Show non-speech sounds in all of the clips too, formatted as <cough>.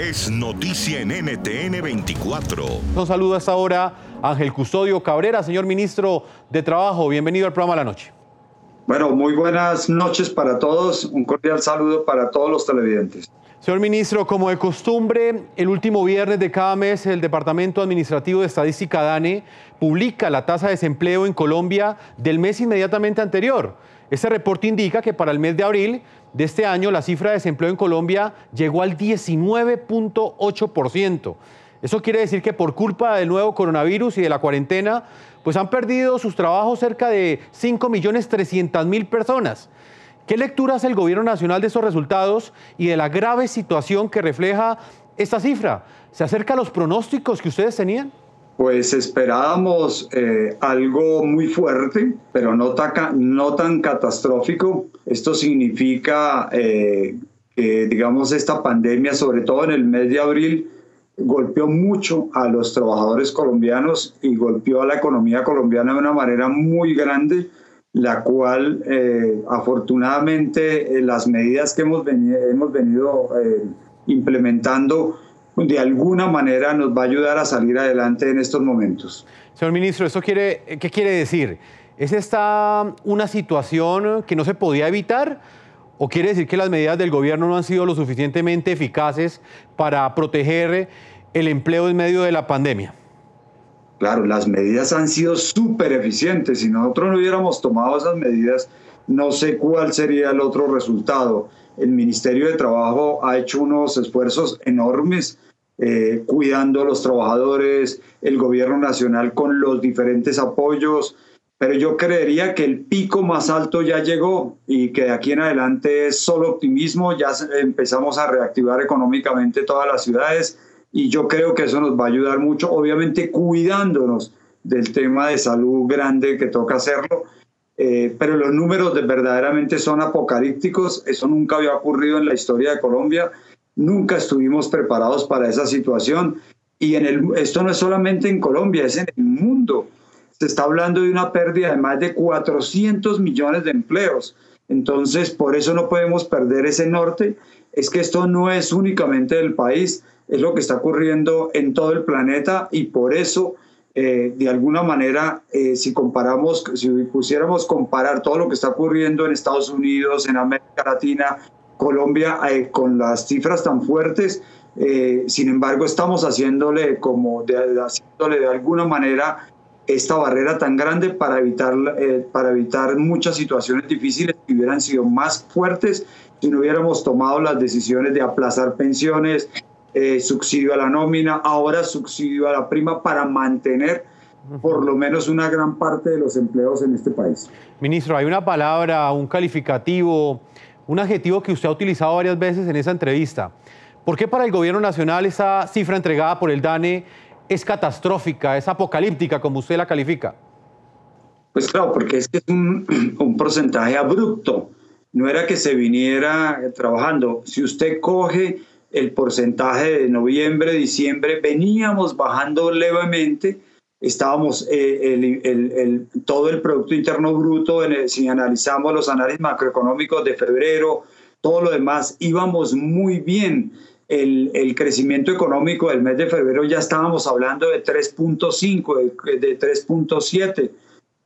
Es noticia en NTN 24. Un saludo a esta hora, Ángel Custodio Cabrera, señor ministro de Trabajo. Bienvenido al programa La Noche. Bueno, muy buenas noches para todos. Un cordial saludo para todos los televidentes. Señor ministro, como de costumbre, el último viernes de cada mes el Departamento Administrativo de Estadística DANE publica la tasa de desempleo en Colombia del mes inmediatamente anterior. Este reporte indica que para el mes de abril de este año la cifra de desempleo en Colombia llegó al 19.8%. Eso quiere decir que por culpa del nuevo coronavirus y de la cuarentena, pues han perdido sus trabajos cerca de 5.300.000 personas. ¿Qué lectura hace el gobierno nacional de esos resultados y de la grave situación que refleja esta cifra? ¿Se acerca a los pronósticos que ustedes tenían? Pues esperábamos eh, algo muy fuerte, pero no, no tan catastrófico. Esto significa eh, que, digamos, esta pandemia, sobre todo en el mes de abril, golpeó mucho a los trabajadores colombianos y golpeó a la economía colombiana de una manera muy grande la cual eh, afortunadamente eh, las medidas que hemos venido, implementando de alguna manera nos va a ayudar a salir adelante en estos momentos. Señor ministro, ¿eso quiere, qué quiere decir? ¿Es esta una situación que no se podía evitar? ¿O quiere decir que las medidas del gobierno no han sido lo suficientemente eficaces para proteger el empleo en medio de la pandemia? Claro, las medidas han sido súper eficientes. Si nosotros no hubiéramos tomado esas medidas, no sé cuál sería el otro resultado. El Ministerio de Trabajo ha hecho unos esfuerzos enormes eh, cuidando a los trabajadores, el gobierno nacional con los diferentes apoyos, pero yo creería que el pico más alto ya llegó y que de aquí en adelante es solo optimismo, ya empezamos a reactivar económicamente todas las ciudades y yo creo que eso nos va a ayudar mucho, obviamente cuidándonos del tema de salud grande que toca hacerlo, eh, pero los números de, verdaderamente son apocalípticos, eso nunca había ocurrido en la historia de Colombia, nunca estuvimos preparados para esa situación y en el, esto no es solamente en Colombia, es en el mundo. Se está hablando de una pérdida de más de 400 millones de empleos. Entonces, por eso no podemos perder ese norte. Es que esto no es únicamente del país, es lo que está ocurriendo en todo el planeta y por eso, eh, de alguna manera, eh, si comparamos, si pusiéramos comparar todo lo que está ocurriendo en Estados Unidos, en América Latina, Colombia, eh, con las cifras tan fuertes, sin embargo, estamos haciéndole como de, haciéndole de alguna manera esta barrera tan grande para evitar, para evitar muchas situaciones difíciles que hubieran sido más fuertes si no hubiéramos tomado las decisiones de aplazar pensiones, eh, subsidio a la nómina, ahora subsidio a la prima para mantener por lo menos una gran parte de los empleos en este país. Ministro, hay una palabra, un calificativo, un adjetivo que usted ha utilizado varias veces en esa entrevista. ¿Por qué para el gobierno nacional esa cifra entregada por el DANE es catastrófica, es apocalíptica, como usted la califica? Pues claro, porque es un, <clears throat> un porcentaje abrupto. No era que se viniera trabajando. Si usted coge el porcentaje de noviembre, diciembre, veníamos bajando levemente, estábamos, eh, el, todo el Producto Interno Bruto, si analizamos los análisis macroeconómicos de febrero, todo lo demás, íbamos muy bien. El, el crecimiento económico del mes de febrero ya estábamos hablando de 3.5, de, de 3.7,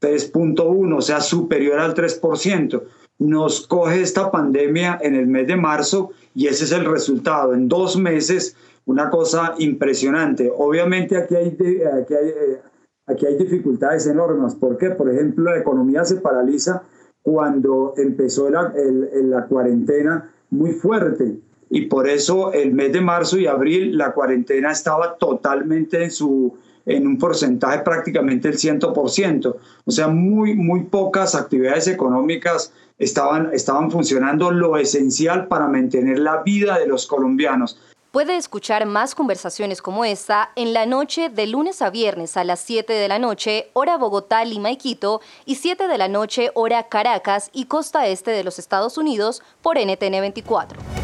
3.1, o sea, superior al 3% nos coge esta pandemia en el mes de marzo y ese es el resultado. En dos meses, una cosa impresionante. Obviamente aquí hay, aquí hay, eh, aquí hay dificultades enormes. ¿Por qué? Por ejemplo, la economía se paraliza cuando empezó la, la cuarentena muy fuerte. Y por eso el mes de marzo y abril la cuarentena estaba totalmente en su, en un porcentaje prácticamente el 100%. O sea, muy, muy pocas actividades económicas estaban, estaban funcionando lo esencial para mantener la vida de los colombianos. Puede escuchar más conversaciones como esta en la noche de lunes a viernes a las 7 de la noche, hora Bogotá, y Quito, y 7 de la noche, hora Caracas y costa este de los Estados Unidos por NTN 24.